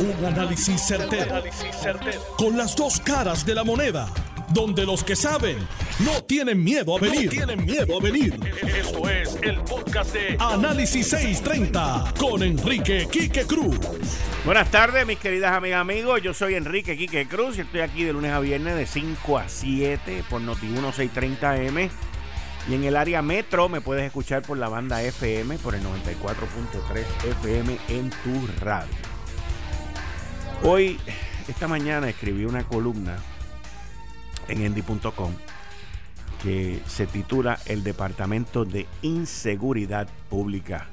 Un análisis certero, Con las dos caras de la moneda. Donde los que saben no tienen miedo a venir. tienen miedo a venir. Esto es el podcast de Análisis 630 con Enrique Quique Cruz. Buenas tardes, mis queridas amigas amigos. Yo soy Enrique Quique Cruz y estoy aquí de lunes a viernes de 5 a 7 por Noti 630M. Y en el área metro me puedes escuchar por la banda FM, por el 94.3 FM en tu radio. Hoy, esta mañana escribí una columna en endy.com que se titula El Departamento de Inseguridad Pública.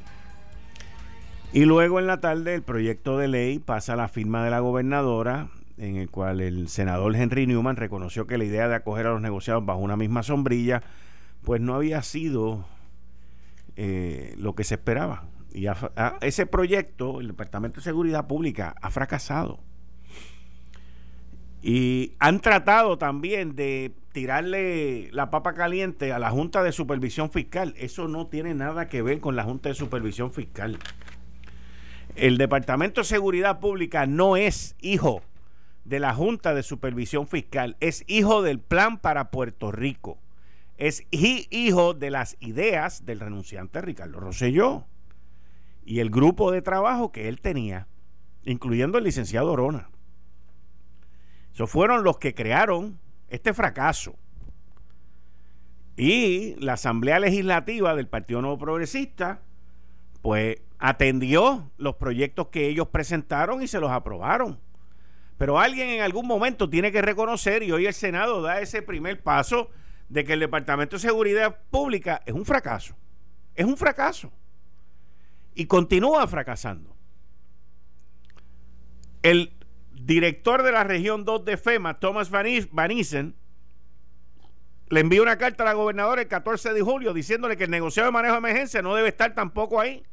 Y luego en la tarde el proyecto de ley pasa a la firma de la gobernadora, en el cual el senador Henry Newman reconoció que la idea de acoger a los negociados bajo una misma sombrilla, pues no había sido eh, lo que se esperaba. Y ese proyecto, el Departamento de Seguridad Pública, ha fracasado. Y han tratado también de tirarle la papa caliente a la Junta de Supervisión Fiscal. Eso no tiene nada que ver con la Junta de Supervisión Fiscal. El Departamento de Seguridad Pública no es hijo de la Junta de Supervisión Fiscal, es hijo del plan para Puerto Rico. Es hijo de las ideas del renunciante Ricardo Rosselló y el grupo de trabajo que él tenía, incluyendo el licenciado Orona. Esos fueron los que crearon este fracaso. Y la Asamblea Legislativa del Partido Nuevo Progresista, pues atendió los proyectos que ellos presentaron y se los aprobaron. Pero alguien en algún momento tiene que reconocer, y hoy el Senado da ese primer paso, de que el Departamento de Seguridad Pública es un fracaso. Es un fracaso y continúa fracasando. El director de la región 2 de FEMA, Thomas Van Isen, le envió una carta a la gobernadora el 14 de julio diciéndole que el negociado de manejo de emergencia no debe estar tampoco ahí.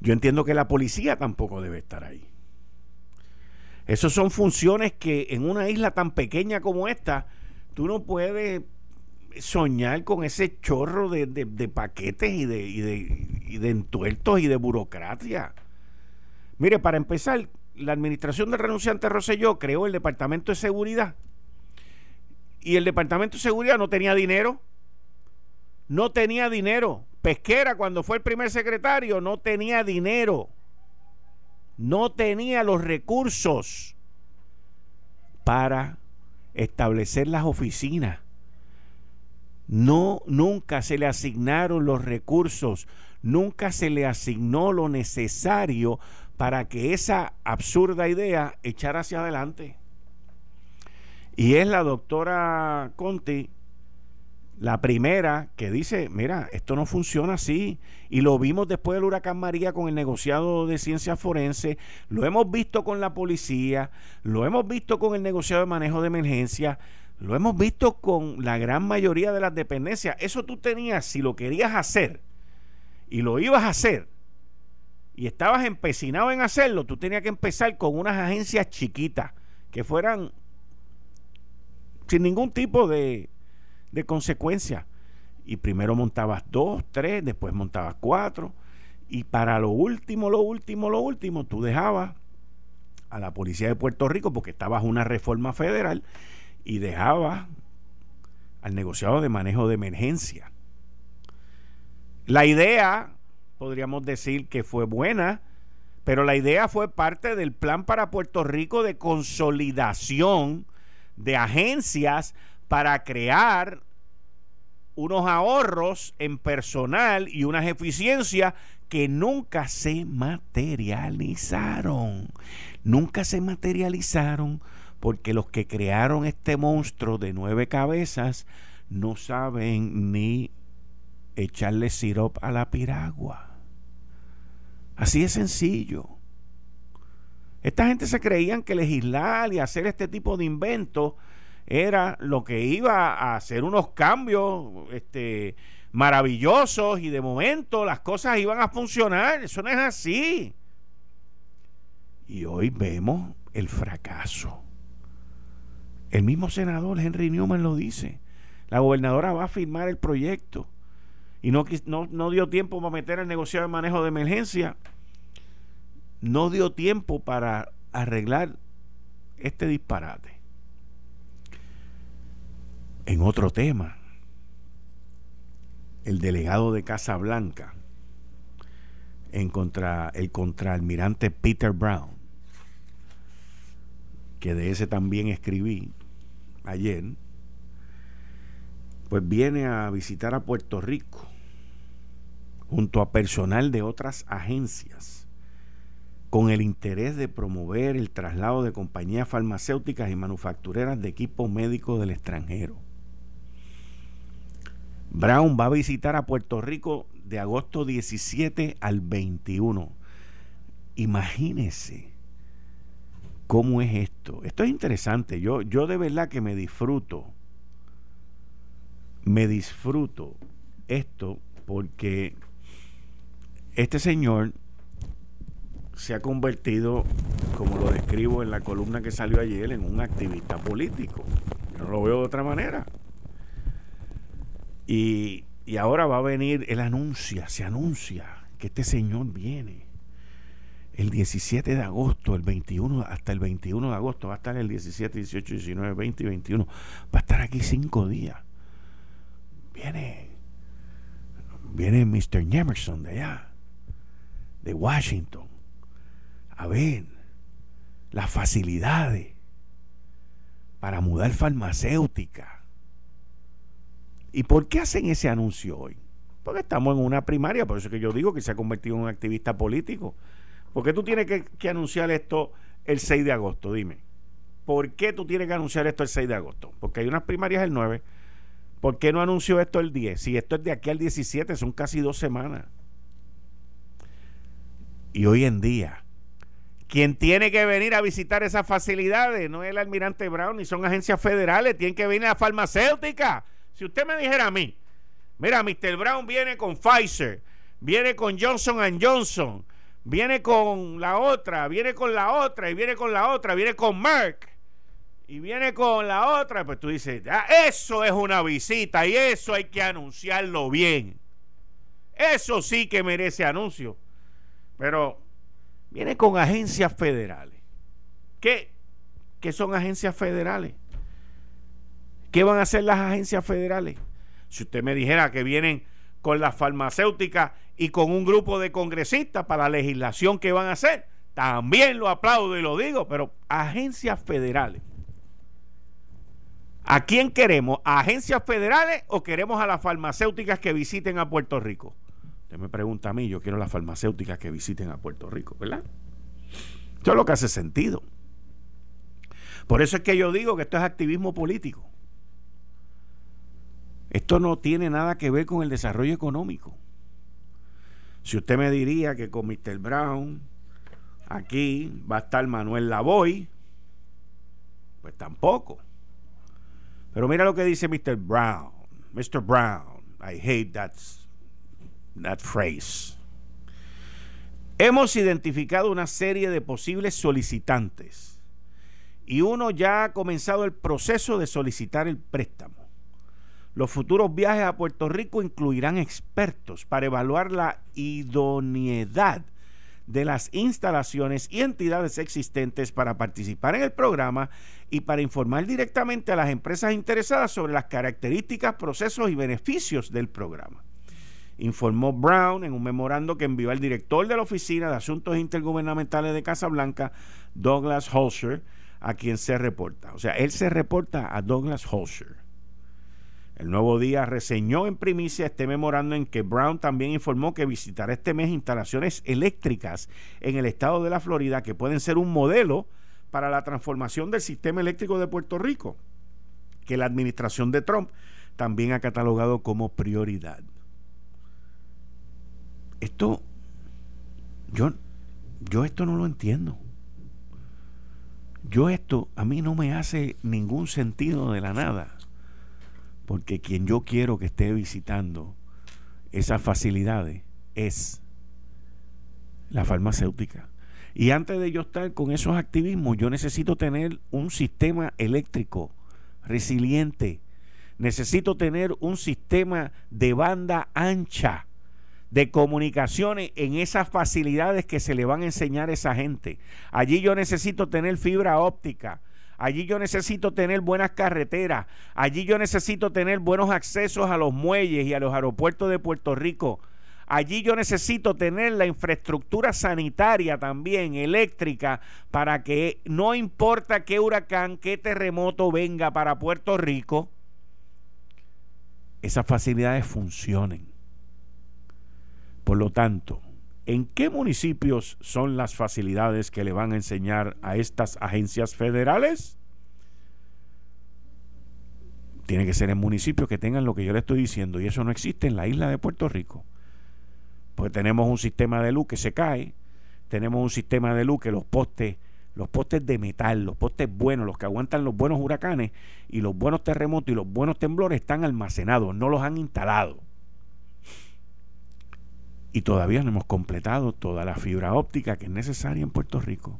Yo entiendo que la policía tampoco debe estar ahí. Esas son funciones que en una isla tan pequeña como esta, tú no puedes soñar con ese chorro de, paquetes y de, y, de, y de entuertos y de burocracia. Mire, para empezar, la administración del renunciante Rosselló creó el Departamento de Seguridad. Y el Departamento de Seguridad no tenía dinero. No tenía dinero. Pesquera, cuando fue el primer secretario, no tenía dinero. No tenía los recursos para establecer las oficinas no, nunca se le asignaron los recursos, nunca se le asignó lo necesario para que esa absurda idea echara hacia adelante. Y es la doctora Conti la primera que dice, mira, esto no funciona así. Y lo vimos después del huracán María con el negociado de ciencias forense, lo hemos visto con la policía, lo hemos visto con el negociado de manejo de emergencia, lo hemos visto con la gran mayoría de las dependencias. Eso tú tenías, si lo querías hacer y lo ibas a hacer y estabas empecinado en hacerlo, tú tenías que empezar con unas agencias chiquitas que fueran sin ningún tipo de, de consecuencia. Y primero montabas dos, tres, después montabas cuatro. Y para lo último, lo último, lo último, tú dejabas a la policía de Puerto Rico porque estabas una reforma federal y dejaba al negociado de manejo de emergencia. La idea, podríamos decir que fue buena, pero la idea fue parte del plan para Puerto Rico de consolidación de agencias para crear unos ahorros en personal y unas eficiencias que nunca se materializaron. Nunca se materializaron porque los que crearon este monstruo de nueve cabezas no saben ni echarle sirop a la piragua. Así es sencillo. Esta gente se creían que legislar y hacer este tipo de inventos era lo que iba a hacer unos cambios este, maravillosos y de momento las cosas iban a funcionar. Eso no es así. Y hoy vemos el fracaso. El mismo senador Henry Newman lo dice. La gobernadora va a firmar el proyecto y no, no, dio tiempo para meter el negociado de manejo de emergencia. no dio tiempo para arreglar este disparate. En otro tema, el delegado de Casa Blanca contra el contraalmirante Peter Brown, que de ese también escribí ayer, pues viene a visitar a Puerto Rico junto a personal de otras agencias con el interés de promover el traslado de compañías farmacéuticas y manufactureras de equipo médico del extranjero. Brown va a visitar a Puerto Rico de agosto 17 al 21. Imagínese cómo es esto. Esto es interesante. Yo, yo de verdad que me disfruto. Me disfruto esto porque este señor se ha convertido, como lo describo en la columna que salió ayer, en un activista político. Yo no lo veo de otra manera. Y, ahora va a venir, él anuncia, se anuncia que este señor viene el 17 de agosto, el 21, hasta el 21 de agosto, va a estar el 17, 18, 19, 20 y 21, va a estar aquí cinco días. Viene, viene Mr. Emerson de allá, de Washington, a ver las facilidades para mudar farmacéutica ¿Y por qué hacen ese anuncio hoy? Porque estamos en una primaria, por eso es que yo digo que se ha convertido en un activista político. ¿Por qué tú tienes que, anunciar esto el 6 de agosto? Dime. ¿Por qué tú tienes que anunciar esto el 6 de agosto? Porque hay unas primarias el 9. ¿Por qué no anunció esto el 10? Si esto es de aquí al 17, son casi dos semanas. Y hoy en día, quien tiene que venir a visitar esas facilidades no es el almirante Brown ni son agencias federales, tienen que venir a farmacéutica si usted me dijera a mí, mira, Mr. Brown viene con Pfizer, viene con Johnson Johnson, viene con la otra, viene con la otra, y viene con la otra, viene con Merck, y viene con la otra, pues tú dices, ah, eso es una visita y eso hay que anunciarlo bien. Eso sí que merece anuncio. Pero viene con agencias federales. ¿Qué, ¿Qué son agencias federales? ¿Qué van a hacer las agencias federales? Si usted me dijera que vienen con las farmacéuticas y con un grupo de congresistas para la legislación que van a hacer, también lo aplaudo y lo digo, pero agencias federales. ¿A quién queremos? ¿A agencias federales o queremos a las farmacéuticas que visiten a Puerto Rico? Usted me pregunta a mí, yo quiero las farmacéuticas que visiten a Puerto Rico, ¿verdad? Eso es lo que hace sentido. Por eso es que yo digo que esto es activismo político. Esto no tiene nada que ver con el desarrollo económico. Si usted me diría que con Mr. Brown aquí va a estar Manuel Lavoy, pues tampoco. Pero mira lo que dice Mr. Brown. Mr. Brown, I hate that, that phrase. Hemos identificado una serie de posibles solicitantes y uno ya ha comenzado el proceso de solicitar el préstamo. Los futuros viajes a Puerto Rico incluirán expertos para evaluar la idoneidad de las instalaciones y entidades existentes para participar en el programa y para informar directamente a las empresas interesadas sobre las características, procesos y beneficios del programa. Informó Brown en un memorando que envió al director de la Oficina de Asuntos Intergubernamentales de Casablanca, Douglas Holscher, a quien se reporta. O sea, él se reporta a Douglas Holscher. El Nuevo Día reseñó en primicia este memorando en que Brown también informó que visitará este mes instalaciones eléctricas en el estado de la Florida que pueden ser un modelo para la transformación del sistema eléctrico de Puerto Rico, que la administración de Trump también ha catalogado como prioridad. Esto, yo, yo esto no lo entiendo. Yo esto a mí no me hace ningún sentido de la nada porque quien yo quiero que esté visitando esas facilidades es la farmacéutica. Y antes de yo estar con esos activismos, yo necesito tener un sistema eléctrico resiliente. Necesito tener un sistema de banda ancha de comunicaciones en esas facilidades que se le van a enseñar a esa gente. Allí yo necesito tener fibra óptica. Allí yo necesito tener buenas carreteras. Allí yo necesito tener buenos accesos a los muelles y a los aeropuertos de Puerto Rico. Allí yo necesito tener la infraestructura sanitaria también, eléctrica, para que no importa qué huracán, qué terremoto venga para Puerto Rico, esas facilidades funcionen. Por lo tanto, ¿en qué municipios son las facilidades que le van a enseñar a estas agencias federales? Tiene que ser en municipios que tengan lo que yo le estoy diciendo y eso no existe en la isla de Puerto Rico. Porque tenemos un sistema de luz que se cae, tenemos un sistema de luz que los postes, los postes de metal, los postes buenos, los que aguantan los buenos huracanes y los buenos terremotos y los buenos temblores están almacenados, no los han instalado y todavía no hemos completado toda la fibra óptica que es necesaria en Puerto Rico.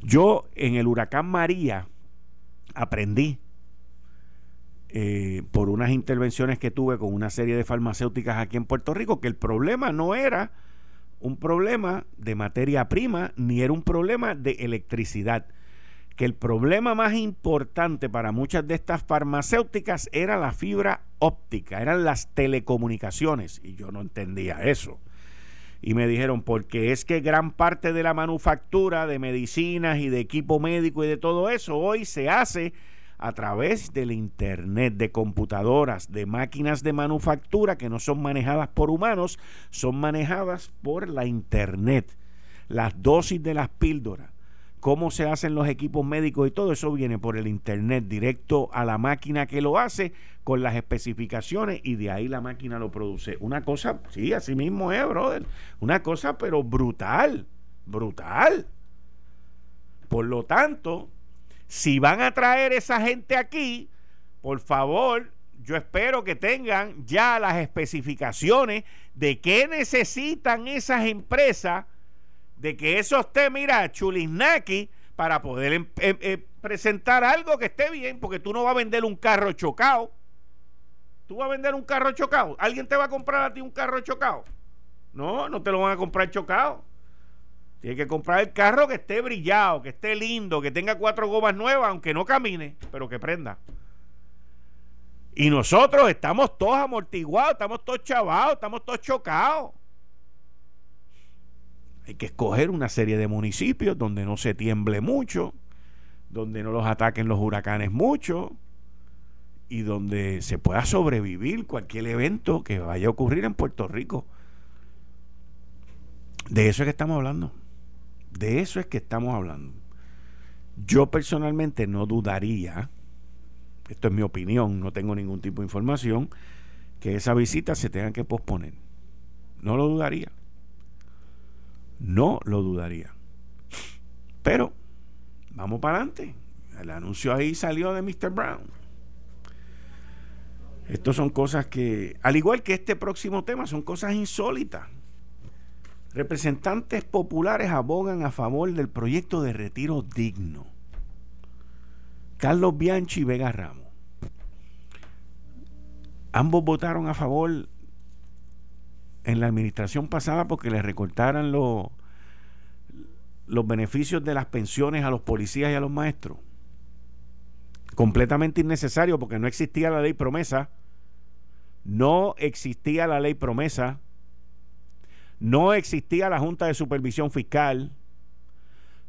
Yo en el huracán María aprendí eh, por unas intervenciones que tuve con una serie de farmacéuticas aquí en Puerto Rico que el problema no era un problema de materia prima ni era un problema de electricidad que el problema más importante para muchas de estas farmacéuticas era la fibra óptica, eran las telecomunicaciones, y yo no entendía eso. Y me dijeron, porque es que gran parte de la manufactura de medicinas y de equipo médico y de todo eso hoy se hace a través del Internet, de computadoras, de máquinas de manufactura que no son manejadas por humanos, son manejadas por la Internet. Las dosis de las píldoras cómo se hacen los equipos médicos y todo eso viene por el internet directo a la máquina que lo hace con las especificaciones y de ahí la máquina lo produce. Una cosa, sí, así mismo es, brother. Una cosa pero brutal, brutal. Por lo tanto, si van a traer esa gente aquí, por favor, yo espero que tengan ya las especificaciones de qué necesitan esas empresas de que eso esté, mira, chulisnaki para poder em, em, em, presentar algo que esté bien, porque tú no vas a vender un carro chocado. Tú vas a vender un carro chocado. ¿Alguien te va a comprar a ti un carro chocado? No, no te lo van a comprar chocado. Tienes que comprar el carro que esté brillado, que esté lindo, que tenga cuatro gomas nuevas, aunque no camine, pero que prenda. Y nosotros estamos todos amortiguados, estamos todos chavados, estamos todos chocados. Hay que escoger una serie de municipios donde no se tiemble mucho, donde no los ataquen los huracanes mucho y donde se pueda sobrevivir cualquier evento que vaya a ocurrir en Puerto Rico. De eso es que estamos hablando. De eso es que estamos hablando. Yo personalmente no dudaría, esto es mi opinión, no tengo ningún tipo de información, que esa visita se tenga que posponer. No lo dudaría. No lo dudaría. Pero, vamos para adelante. El anuncio ahí salió de Mr. Brown. Estos son cosas que, al igual que este próximo tema, son cosas insólitas. Representantes populares abogan a favor del proyecto de retiro digno. Carlos Bianchi y Vega Ramos. Ambos votaron a favor en la administración pasada porque le recortaran los, los beneficios de las pensiones a los policías y a los maestros. Completamente innecesario porque no existía la ley promesa. No existía la ley promesa. No existía la Junta de Supervisión Fiscal.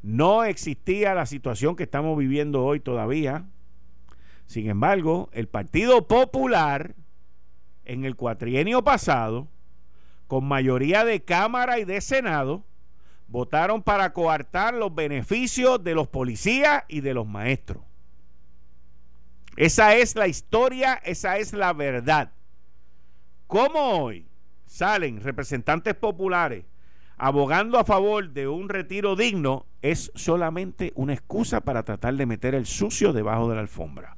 No existía la situación que estamos viviendo hoy todavía. Sin embargo, el Partido Popular en el cuatrienio pasado con mayoría de Cámara y de Senado, votaron para coartar los beneficios de los policías y de los maestros. Esa es la historia, esa es la verdad. ¿Cómo hoy salen representantes populares abogando a favor de un retiro digno? Es solamente una excusa para tratar de meter el sucio debajo de la alfombra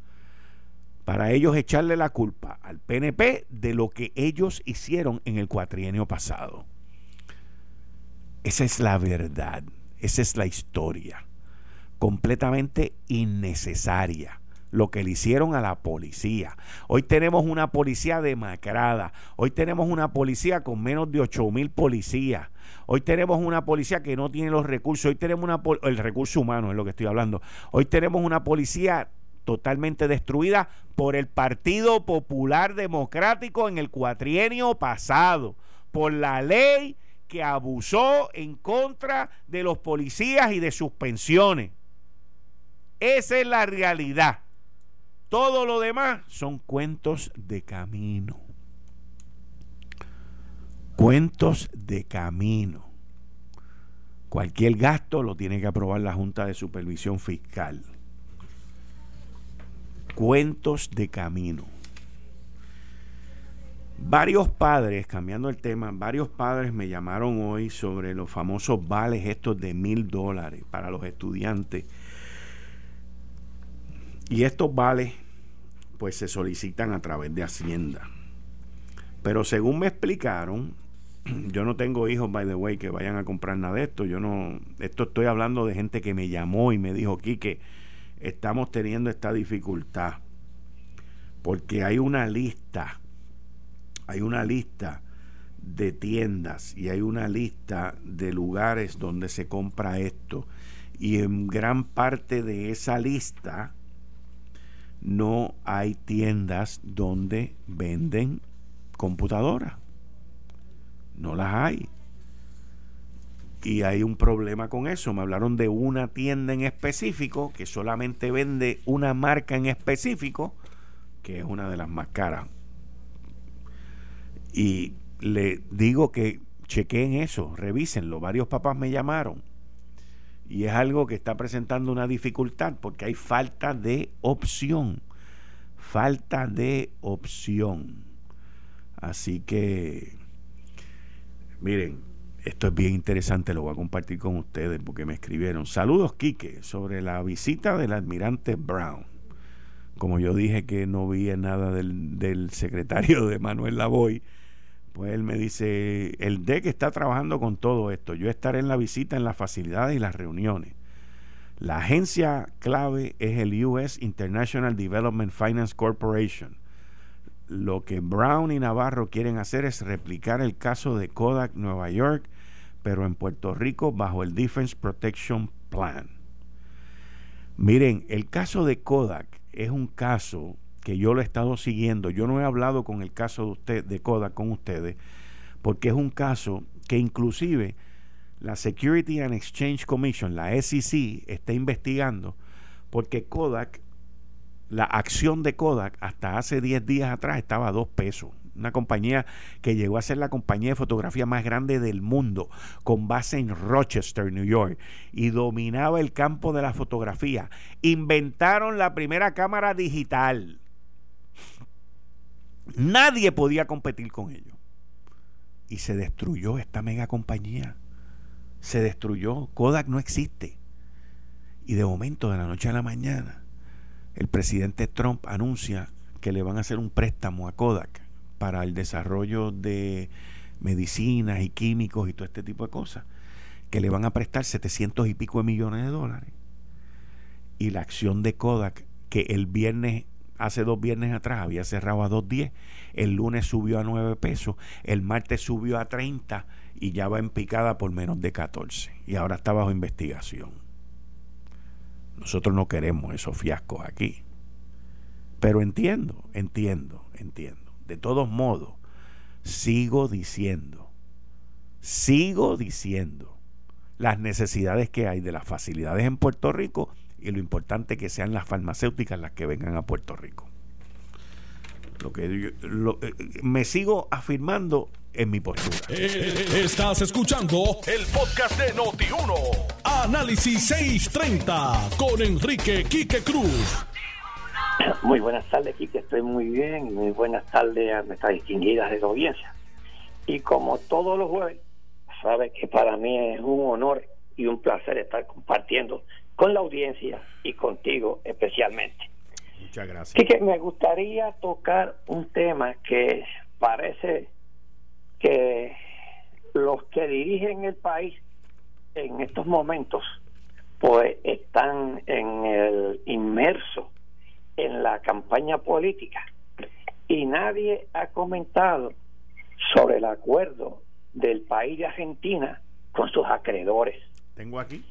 para ellos echarle la culpa al PNP de lo que ellos hicieron en el cuatrienio pasado. Esa es la verdad, esa es la historia, completamente innecesaria lo que le hicieron a la policía. Hoy tenemos una policía demacrada. Hoy tenemos una policía con menos de 8 mil policías. Hoy tenemos una policía que no tiene los recursos. Hoy tenemos una el recurso humano es lo que estoy hablando. Hoy tenemos una policía totalmente destruida por el Partido Popular Democrático en el cuatrienio pasado, por la ley que abusó en contra de los policías y de sus pensiones. Esa es la realidad. Todo lo demás son cuentos de camino. Cuentos de camino. Cualquier gasto lo tiene que aprobar la Junta de Supervisión Fiscal. Cuentos de camino. Varios padres, cambiando el tema, varios padres me llamaron hoy sobre los famosos vales estos de mil dólares para los estudiantes. Y estos vales pues se solicitan a través de Hacienda. Pero según me explicaron, yo no tengo hijos, by the way, que vayan a comprar nada de esto. Yo no, esto estoy hablando de gente que me llamó y me dijo, que estamos teniendo esta dificultad. Porque hay una lista, hay una lista de tiendas y hay una lista de lugares donde se compra esto. Y en gran parte de esa lista no hay tiendas donde venden computadoras. No las hay. Y hay un problema con eso. Me hablaron de una tienda en específico que solamente vende una marca en específico, que es una de las más caras. Y le digo que chequeen eso, revísenlo. Varios papás me llamaron y es algo que está presentando una dificultad porque hay falta de opción. Falta de opción. Así que, miren, esto es bien interesante, lo voy a compartir con ustedes porque me escribieron. Saludos, Quique, sobre la visita del almirante Brown. Como yo dije que no vi nada del, del secretario de Manuel Lavoy, pues él me dice, el DEC está trabajando con todo esto. Yo estaré en la visita en las facilidades y las reuniones. La agencia clave es el US International Development Finance Corporation. Lo que Brown y Navarro quieren hacer es replicar el caso de Kodak Nueva York, pero en Puerto Rico bajo el Defense Protection Plan. Miren, el caso de Kodak es un caso que yo lo he estado siguiendo. Yo no he hablado con el caso de usted de Kodak con ustedes porque es un caso que inclusive la Security and Exchange Commission, la SEC, está investigando porque Kodak, la acción de Kodak hasta hace 10 días atrás estaba a dos pesos. Una compañía que llegó a ser la compañía de fotografía más grande del mundo, con base en Rochester, New York, y dominaba el campo de la fotografía. Inventaron la primera cámara digital Nadie podía competir con ellos. Y se destruyó esta mega compañía. Se destruyó. Kodak no existe. Y de momento, de la noche a la mañana, el presidente Trump anuncia que le van a hacer un préstamo a Kodak para el desarrollo de medicinas y químicos y todo este tipo de cosas, que le van a prestar 700 y pico de millones de dólares. Y la acción de Kodak, que el viernes hace dos viernes atrás había cerrado a 2.10, el lunes subió a 9 pesos, el martes subió a 30 y ya va en picada por menos de 14 y ahora está bajo investigación. Nosotros no queremos esos fiascos aquí. Pero entiendo, entiendo, entiendo. De todos modos, sigo diciendo, sigo diciendo las necesidades que hay de las facilidades en Puerto Rico y lo importante que sean las farmacéuticas las que vengan a Puerto Rico. Lo que eh, me sigo afirmando en mi postura. Eh, estás escuchando el podcast de Noti1. Análisis 630 con Enrique Quique Cruz. Muy buenas tardes, Quique. Estoy muy bien. Muy buenas tardes a nuestras distinguidas de la audiencia. Y como todos los jueves, sabes que para mí es un honor y un placer estar compartiendo con la audiencia y contigo especialmente. Muchas gracias. que me gustaría tocar un tema que parece que los que dirigen el país en estos momentos pues están en el inmerso en la campaña política y nadie ha comentado sobre el acuerdo del país de Argentina con sus acreedores. Tengo aquí.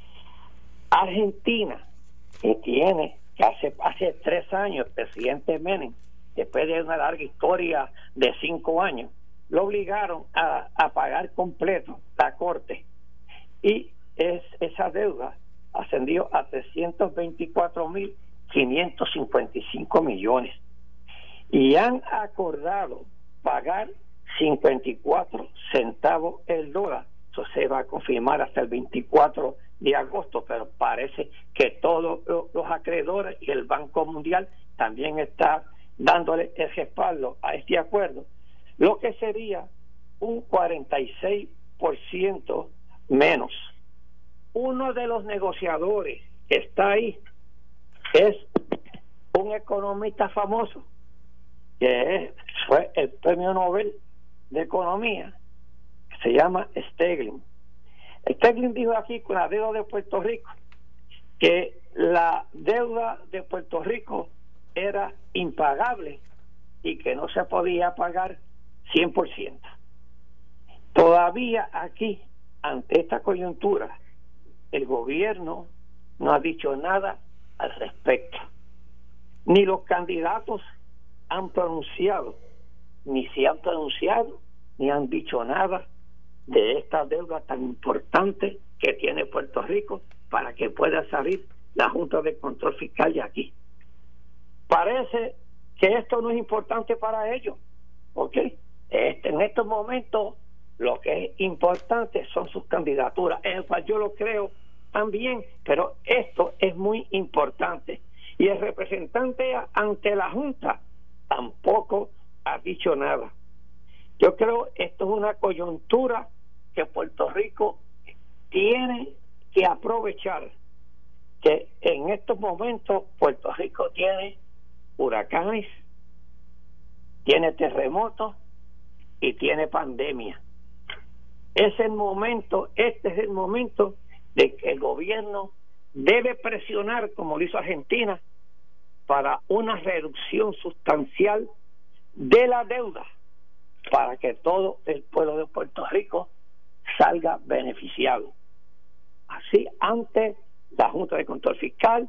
Argentina, que tiene, que hace, hace tres años, el presidente Menem, después de una larga historia de cinco años, lo obligaron a, a pagar completo la corte. Y es, esa deuda ascendió a 324.555 millones. Y han acordado pagar 54 centavos el dólar. Eso se va a confirmar hasta el 24 de agosto, pero parece que todos los acreedores y el Banco Mundial también está dándole el respaldo a este acuerdo, lo que sería un 46% menos. Uno de los negociadores que está ahí es un economista famoso que fue el premio Nobel de Economía, que se llama Steglin. Steglin dijo aquí con la deuda de Puerto Rico que la deuda de Puerto Rico era impagable y que no se podía pagar 100%. Todavía aquí, ante esta coyuntura, el gobierno no ha dicho nada al respecto. Ni los candidatos han pronunciado, ni se han pronunciado, ni han dicho nada de esta deuda tan importante que tiene Puerto Rico para que pueda salir la Junta de Control Fiscal de aquí. Parece que esto no es importante para ellos, ¿ok? Este, en estos momentos lo que es importante son sus candidaturas, en cual yo lo creo también, pero esto es muy importante. Y el representante ante la Junta tampoco ha dicho nada. Yo creo esto es una coyuntura que Puerto Rico tiene que aprovechar, que en estos momentos Puerto Rico tiene huracanes, tiene terremotos y tiene pandemia. Es el momento, este es el momento de que el gobierno debe presionar, como lo hizo Argentina, para una reducción sustancial de la deuda, para que todo el pueblo de Puerto Rico salga beneficiado. Así, ante la Junta de Control Fiscal,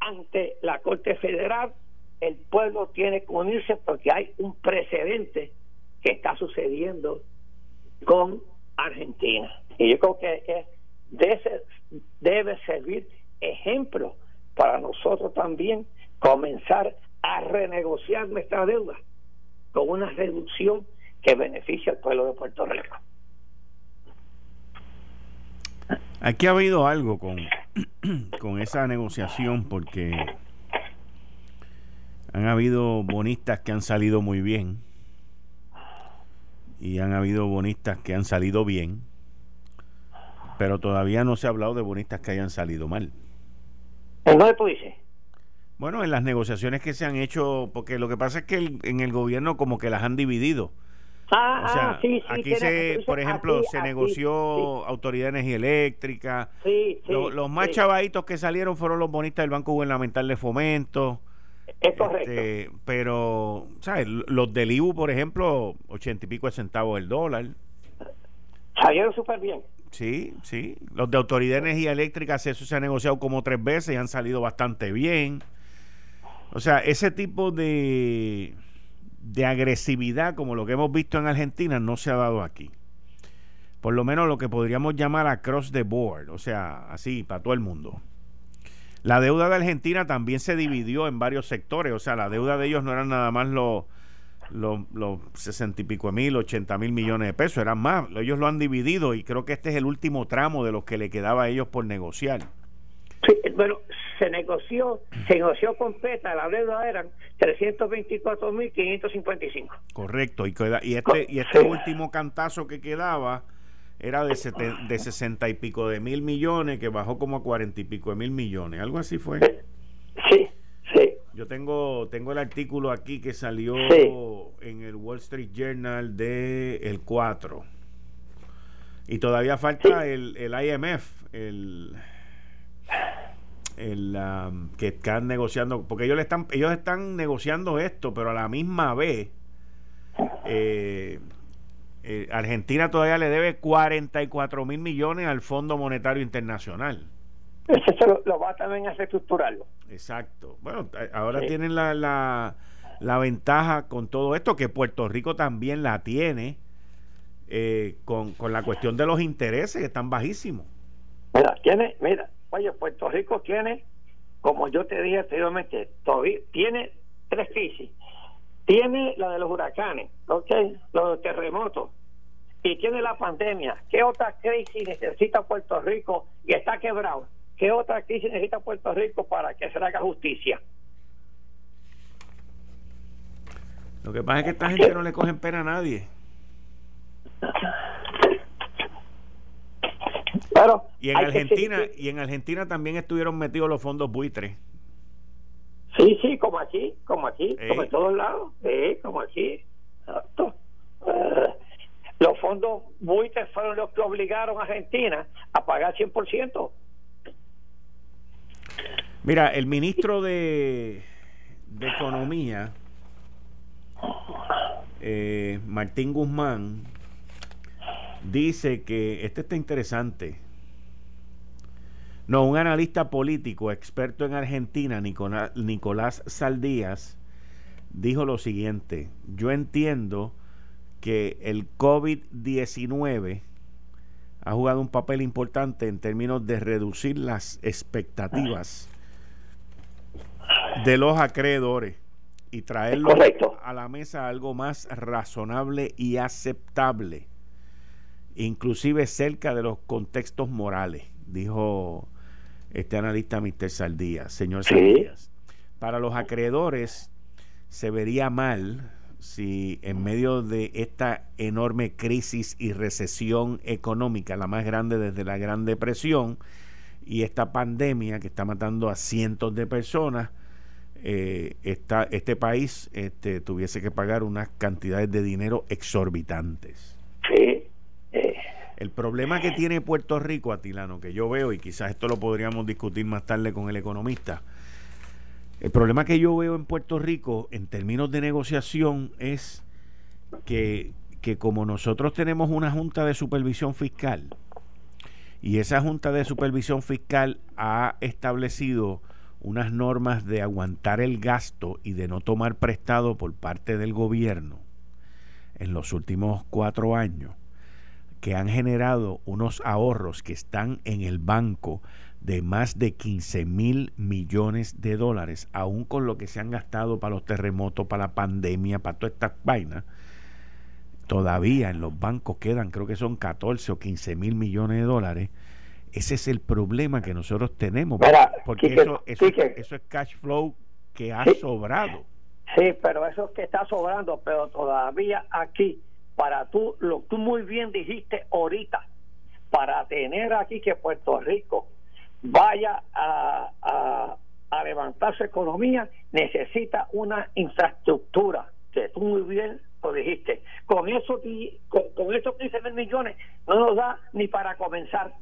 ante la Corte Federal, el pueblo tiene que unirse porque hay un precedente que está sucediendo con Argentina. Y yo creo que debe, debe servir ejemplo para nosotros también comenzar a renegociar nuestra deuda con una reducción que beneficie al pueblo de Puerto Rico. Aquí ha habido algo con, con esa negociación porque han habido bonistas que han salido muy bien y han habido bonistas que han salido bien, pero todavía no se ha hablado de bonistas que hayan salido mal. ¿Dónde tú dices? Bueno, en las negociaciones que se han hecho, porque lo que pasa es que en el gobierno como que las han dividido. Ah, o sea, ah, sí, sí, aquí se, por ejemplo, se negoció Autoridad de Energía Eléctrica. los más chavaditos que salieron fueron los bonistas del Banco Gubernamental de Fomento. Es correcto. Este, pero, ¿sabes? Los del IBU, por ejemplo, ochenta y pico de centavos el dólar. Salieron súper bien. Sí, sí. Los de Autoridad de Energía Eléctrica, eso se ha negociado como tres veces y han salido bastante bien. O sea, ese tipo de, de agresividad como lo que hemos visto en Argentina no se ha dado aquí. Por lo menos lo que podríamos llamar across the board, o sea, así, para todo el mundo. La deuda de Argentina también se dividió en varios sectores, o sea, la deuda de ellos no eran nada más los los sesenta y pico de mil, ochenta mil millones de pesos, eran más. Ellos lo han dividido y creo que este es el último tramo de los que le quedaba a ellos por negociar. Sí, bueno, se negoció, se negoció completa, la deuda eran 324.555. Correcto, y, y este, y este último cantazo que quedaba era de, de 60 y pico de mil millones, que bajó como a 40 y pico de mil millones, algo así fue. Yo tengo, tengo el artículo aquí que salió en el Wall Street Journal de el 4. Y todavía falta el, el IMF, el el, que están negociando, porque ellos están, ellos están negociando esto, pero a la misma vez eh, eh, Argentina todavía le debe 44 mil millones al Fondo Monetario Internacional. Eso lo, va también a reestructurarlo. Exacto. Bueno, ahora tienen la, la, la, ventaja con todo esto, que Puerto Rico también la tiene eh, con, con la cuestión de los intereses, que están bajísimos. Mira, tiene, mira, oye, Puerto Rico tiene, como yo te dije anteriormente, todavía tiene tres crisis. Tiene la de los huracanes, ¿ok? Los terremotos. Y tiene la pandemia. ¿Qué otra crisis necesita Puerto Rico y está quebrado? ¿Qué otra crisis necesita Puerto Rico para que se haga justicia? Lo que pasa es que esta gente no le cogen pena a nadie. y en Argentina y en Argentina también estuvieron metidos los fondos buitres. Sí, sí, como aquí, como aquí, como en todos lados, sí, como aquí. Eh, los fondos buitres fueron los que obligaron a Argentina a pagar 100%. Mira, el ministro de, Economía, eh, Martín Guzmán, dice que, este está interesante, no, un analista político experto en Argentina, Nicolás Saldías, dijo lo siguiente, yo entiendo que el COVID-19 ha jugado un papel importante en términos de reducir las expectativas de los acreedores y traerlo a la mesa algo más razonable y aceptable, inclusive cerca de los contextos morales, dijo este analista Mr. Saldías, señor Saldías. Para los acreedores se vería mal si en medio de esta enorme crisis y recesión económica, la más grande desde la Gran Depresión, y esta pandemia que está matando a cientos de personas, eh, este país este, tuviese que pagar unas cantidades de dinero exorbitantes. Sí. El problema que tiene Puerto Rico, Atilano, que yo veo, y quizás esto lo podríamos discutir más tarde con el economista, el problema que yo veo en Puerto Rico en términos de negociación es que, que como nosotros tenemos una junta de supervisión fiscal, y esa junta de supervisión fiscal ha establecido unas normas de aguantar el gasto y de no tomar prestado por parte del gobierno en los últimos cuatro años que han generado unos ahorros que están en el banco de más de 15 mil millones de dólares, aún con lo que se han gastado para los terremotos, para la pandemia, para todas estas vainas, todavía en los bancos quedan, creo que son 14 o 15 mil millones de dólares. Ese es el problema que nosotros tenemos, porque eso, eso, es cash flow que ha sobrado. Sí, pero eso es que está sobrando, pero todavía aquí para tú, lo tú muy bien dijiste ahorita, para tener aquí que Puerto Rico vaya a, a, levantar su economía, necesita una infraestructura, que tú muy bien dijiste. Con eso con, con esos 15 mil millones no nos da ni para comenzar.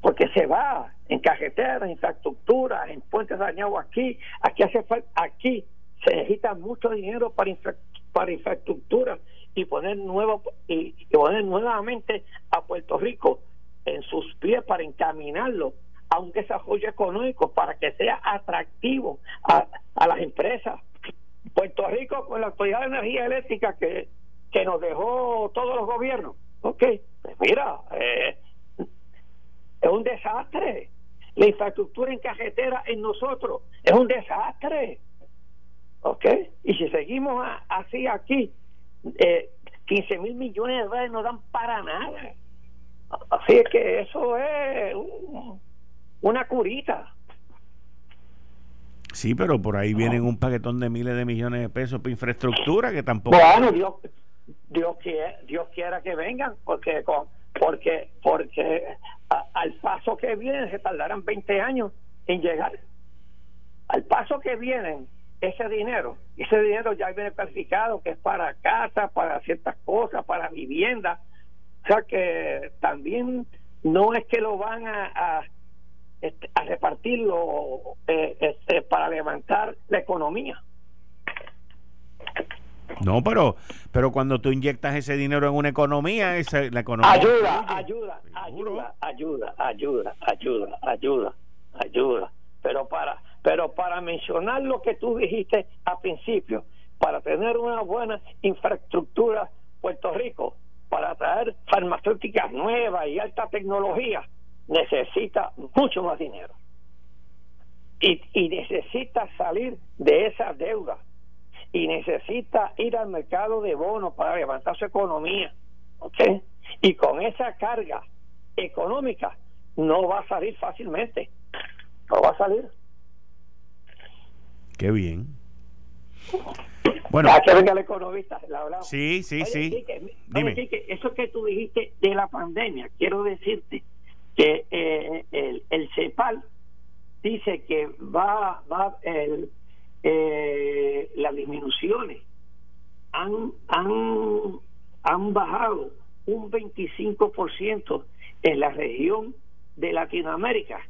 Porque se va en cajeteras, infraestructura, en puentes dañados aquí, aquí hace falta, aquí se necesita mucho dinero para infraestructura para infraestructura y poner nuevo y, poner nuevamente a Puerto Rico en sus pies para encaminarlo a un desarrollo económico para que sea atractivo a, las empresas. Puerto Rico con la autoridad de energía eléctrica que, que nos dejó todos los gobiernos, ok, pues mira, eh, es un desastre. La infraestructura en carretera en nosotros es un desastre. ¿Ok? Y si seguimos así aquí, eh, 15 mil millones de dólares no dan para nada. Así es que eso es una curita. Sí, pero por ahí vienen un paquetón de miles de millones de pesos para infraestructura que tampoco. Bueno, Dios, Dios, quiera, Dios quiera que vengan, porque porque porque al paso que vienen se tardarán 20 años en llegar. Al paso que vienen ese dinero, ese dinero ya viene planificado que es para casa, para ciertas cosas, para vivienda. O sea que también no es que lo van a, este, a repartirlo eh, este, para levantar la economía. No, pero pero cuando tú inyectas ese dinero en una economía, esa, la economía ayuda, ayuda, ayuda, ayuda, ayuda, ayuda, ayuda, ayuda. Pero para pero para mencionar lo que tú dijiste al principio, para tener una buena infraestructura Puerto Rico, para traer farmacéuticas nuevas y alta tecnología, necesita mucho más dinero. Y, y necesita salir de esa deuda y necesita ir al mercado de bonos para levantar su economía. ¿Ok? Y con esa carga económica no va a salir fácilmente. No va a salir. Qué bien. Bueno, que venga el economista, Sí, sí, sí. Dime. eso que tú dijiste de la pandemia, quiero decirte que eh, el, el CEPAL dice que va, va el, eh, las disminuciones han, han, han bajado un 25% en la región de Latinoamérica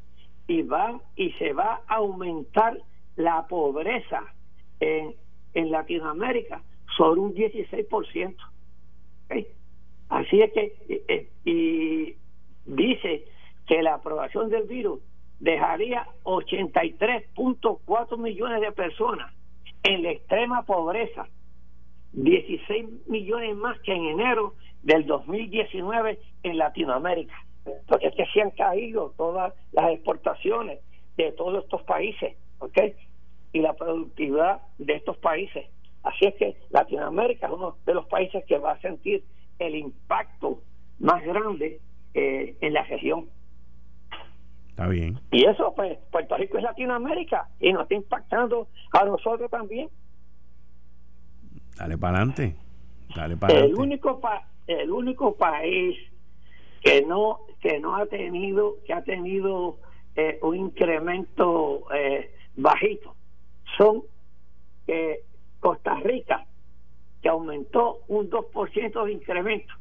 y va y se va a aumentar la pobreza en, en Latinoamérica sobre un 16%. Así es que eh, eh, y dice que la aprobación del virus dejaría 83.4 millones de personas en la extrema pobreza, 16 millones más que en enero del 2019 en Latinoamérica. Porque es que se han caído todas las exportaciones de todos estos países, ¿ok? Y la productividad de estos países. Así es que Latinoamérica es uno de los países que va a sentir el impacto más grande eh, en la región. Está bien. Y eso, pues, Puerto Rico es Latinoamérica y nos está impactando a nosotros también. Dale para adelante. Dale para el único el único país que no que no ha tenido que ha tenido eh, un incremento eh, bajito son eh, Costa Rica que aumentó un 2% de incremento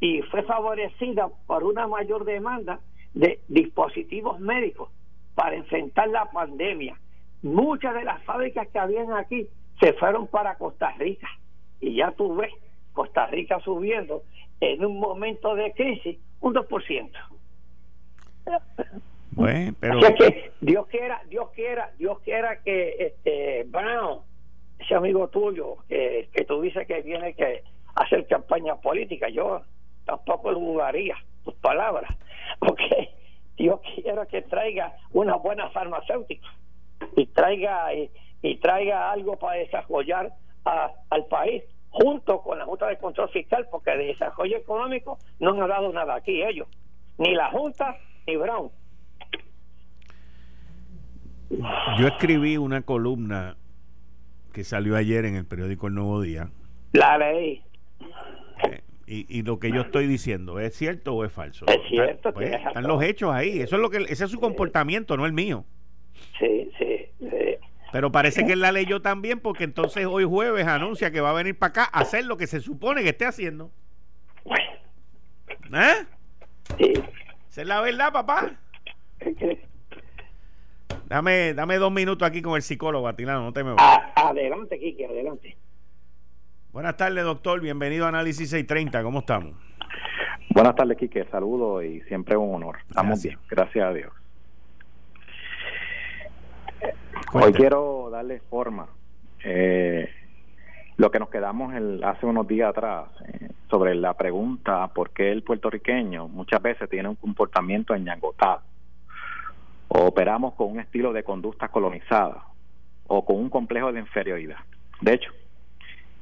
y fue favorecida por una mayor demanda de dispositivos médicos para enfrentar la pandemia. Muchas de las fábricas que habían aquí se fueron para Costa Rica y ya tú ves Costa Rica subiendo en un momento de crisis un 2%. Bueno, pero que Dios quiera, Dios quiera, Dios quiera que este Brown, ese amigo tuyo que, que tú dices que viene que hacer campaña política, yo tampoco lo dudaría tus palabras, ok, Dios quiera que traiga una buena farmacéutica y traiga y, traiga algo para desarrollar al país junto con la Junta de Control Fiscal, porque de desarrollo económico no han dado nada aquí ellos, ni la Junta ni Brown. Yo escribí una columna que salió ayer en el periódico El Nuevo Día. La ley. Y, lo que yo estoy diciendo, ¿es cierto o es falso? Es cierto. Pues, están los hechos ahí. Eso es lo que ese es su comportamiento, no el mío. Sí, sí, Pero parece que él la leyó también porque entonces hoy jueves anuncia que va a venir para acá a hacer lo que se supone que esté haciendo. ¿Eh? Sí. Esa es la verdad, papá. Dame, dame dos minutos aquí con el psicólogo, Atilano, no te me vayas. adelante, Kiki, adelante. Buenas tardes, doctor. Bienvenido a Análisis 630. ¿Cómo estamos? Buenas tardes, Quique. Saludos y siempre un honor. Estamos bien, gracias a Dios. Hoy quiero darle forma. Eh, lo que nos quedamos el, hace unos días atrás eh, sobre la pregunta por qué el puertorriqueño muchas veces tiene un comportamiento enñangotado o operamos con un estilo de conducta colonizada o con un complejo de inferioridad. De hecho,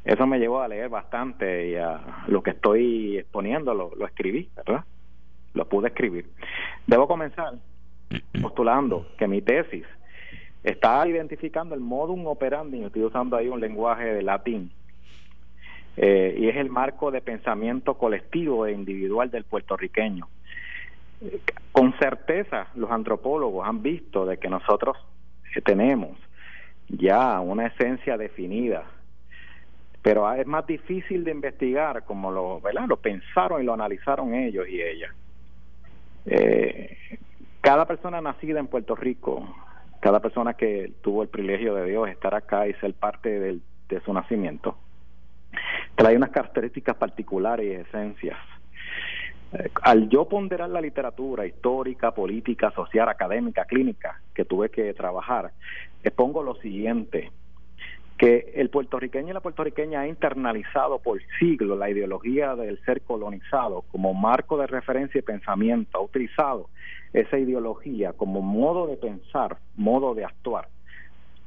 eso me llevó a leer bastante y a lo que estoy exponiendo lo, escribí, ¿verdad? Lo pude escribir. Debo comenzar postulando que mi tesis está identificando el modum operandi, estoy usando ahí un lenguaje de latín, eh, y es el marco de pensamiento colectivo e individual del puertorriqueño. Con certeza los antropólogos han visto de que nosotros tenemos ya una esencia definida pero es más difícil de investigar como lo, ¿verdad? lo pensaron y lo analizaron ellos y ellas. Eh, cada persona nacida en Puerto Rico, cada persona que tuvo el privilegio de Dios estar acá y ser parte de su nacimiento, trae unas características particulares y esencias. Eh, al yo ponderar la literatura histórica, política, social, académica, clínica que tuve que trabajar, expongo lo siguiente que el puertorriqueño y la puertorriqueña ha internalizado por siglos la ideología del ser colonizado como marco de referencia y pensamiento, ha utilizado esa ideología como modo de pensar, modo de actuar.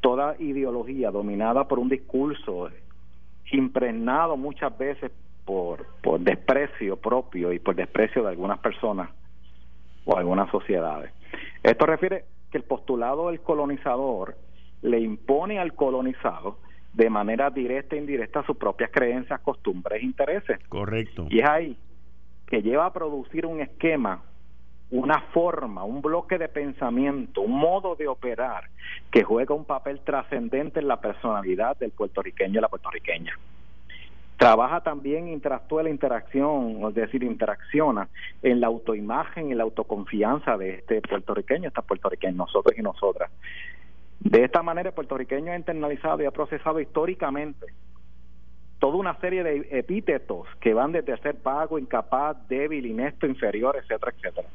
Toda ideología dominada por un discurso impregnado muchas veces por, por desprecio propio y por desprecio de algunas personas o algunas sociedades. Esto refiere que el postulado del colonizador le impone al colonizado de manera directa e indirecta sus propias creencias, costumbres e intereses. Correcto. Y es ahí que lleva a producir un esquema, una forma, un bloque de pensamiento, un modo de operar que juega un papel trascendente en la personalidad del puertorriqueño y la puertorriqueña. Trabaja también, interactúa la interacción, es decir, interacciona en la autoimagen y la autoconfianza de este puertorriqueño, esta puertorriqueña, nosotros y nosotras. De esta manera, el puertorriqueño ha internalizado y ha procesado históricamente toda una serie de epítetos que van desde ser vago, incapaz, débil, inepto, inferior, etcétera, etcétera.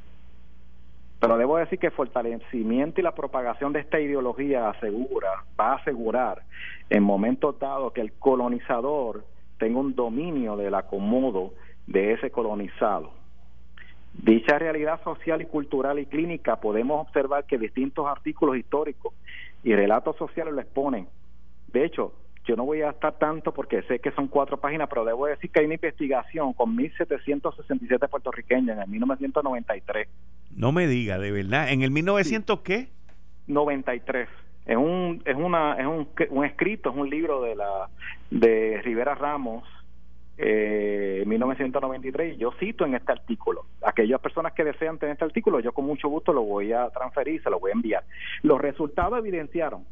Pero debo decir que el fortalecimiento y la propagación de esta ideología asegura, va a asegurar en momentos dados que el colonizador tenga un dominio del acomodo de ese colonizado. Dicha realidad social y cultural y clínica podemos observar que distintos artículos históricos y relatos sociales lo exponen. De hecho, yo no voy a estar tanto porque sé que son cuatro páginas, pero debo decir que hay una investigación con 1.767 puertorriqueños en el 1993. No me diga, de verdad. ¿En el 1900 qué? 93. Es un es una es un, un escrito, es un libro de la de Rivera Ramos eh, 1993 y yo cito en este artículo. Aquellas personas que desean tener este artículo, yo con mucho gusto lo voy a transferir, se lo voy a enviar. Los resultados evidenciaron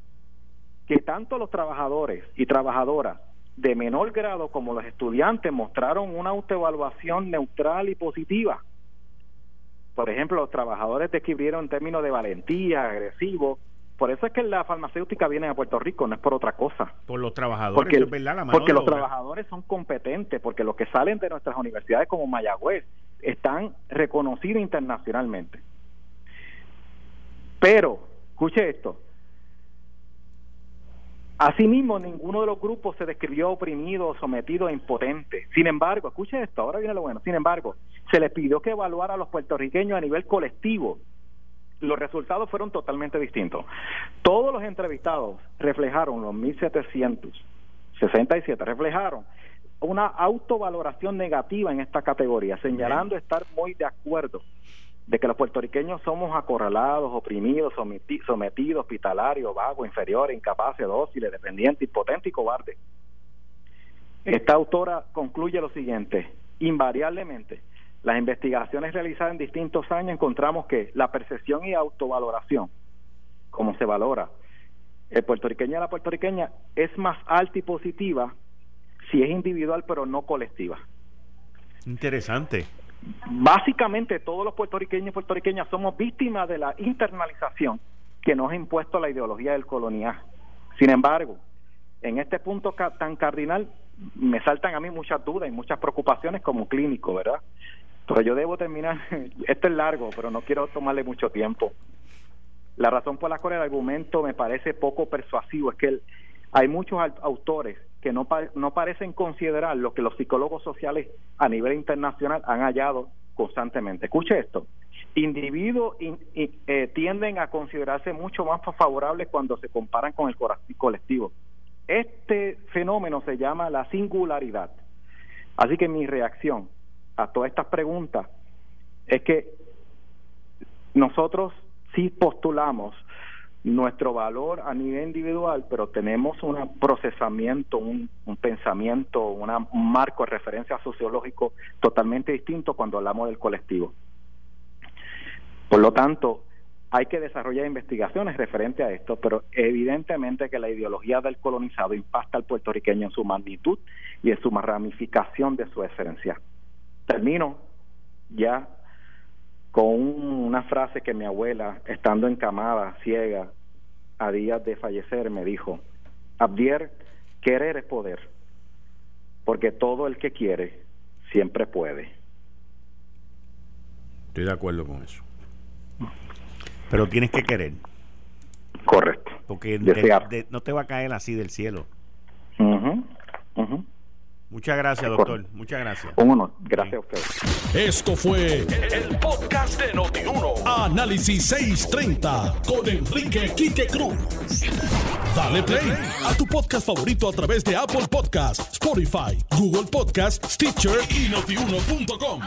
que tanto los trabajadores y trabajadoras de menor grado como los estudiantes mostraron una autoevaluación neutral y positiva. Por ejemplo, los trabajadores describieron en términos de valentía, agresivo, por eso es que la farmacéutica viene a Puerto Rico, no es por otra cosa. Por los trabajadores, porque, porque los trabajadores son competentes, porque los que salen de nuestras universidades como Mayagüez están reconocidos internacionalmente. Pero, escuche esto, Asimismo, ninguno de los grupos se describió oprimido, sometido e impotente. Sin embargo, escuche esto, ahora viene lo bueno. Sin embargo, se les pidió que evaluara a los puertorriqueños a nivel colectivo los resultados fueron totalmente distintos. Todos los entrevistados reflejaron los 1767, reflejaron una autovaloración negativa en esta categoría, señalando estar muy de acuerdo de que los puertorriqueños somos acorralados, oprimidos, sometidos, hospitalarios, vagos, inferiores, incapaces, dóciles, dependientes, impotentes y cobardes. Esta autora concluye lo siguiente, invariablemente, las investigaciones realizadas en distintos años encontramos que la percepción y autovaloración, como se valora el puertorriqueño y la puertorriqueña, es más alta y positiva si es individual pero no colectiva. Interesante. Básicamente todos los puertorriqueños y puertorriqueñas somos víctimas de la internalización que nos ha impuesto la ideología del coloniaje. Sin embargo, en este punto tan cardinal me saltan a mí muchas dudas y muchas preocupaciones como clínico, ¿verdad? Pero yo debo terminar, esto es largo, pero no quiero tomarle mucho tiempo. La razón por la cual el argumento me parece poco persuasivo es que hay muchos autores que no, no parecen considerar lo que los psicólogos sociales a nivel internacional han hallado constantemente. Escuche esto. Individuos eh, tienden a considerarse mucho más favorables cuando se comparan con el colectivo. Este fenómeno se llama la singularidad. Así que mi reacción a todas estas preguntas es que nosotros sí postulamos nuestro valor a nivel individual, pero tenemos un procesamiento, un, pensamiento, un marco de referencia sociológico totalmente distinto cuando hablamos del colectivo. Por lo tanto, hay que desarrollar investigaciones referentes a esto, pero evidentemente que la ideología del colonizado impacta al puertorriqueño en su magnitud y en su ramificación de su esencia termino ya con una frase que mi abuela, estando encamada, ciega, a días de fallecer, me dijo, Abdier, querer es poder, porque todo el que quiere siempre puede. Estoy de acuerdo con eso. Pero tienes que querer. Correcto. Porque no te va a caer así del cielo. Muchas gracias, doctor. Muchas gracias. Un Gracias a usted. Esto fue el, podcast de Notiuno. Análisis 630 con Enrique Quique Cruz. Dale play a tu podcast favorito a través de Apple Podcasts, Spotify, Google Podcasts, Stitcher y notiuno.com.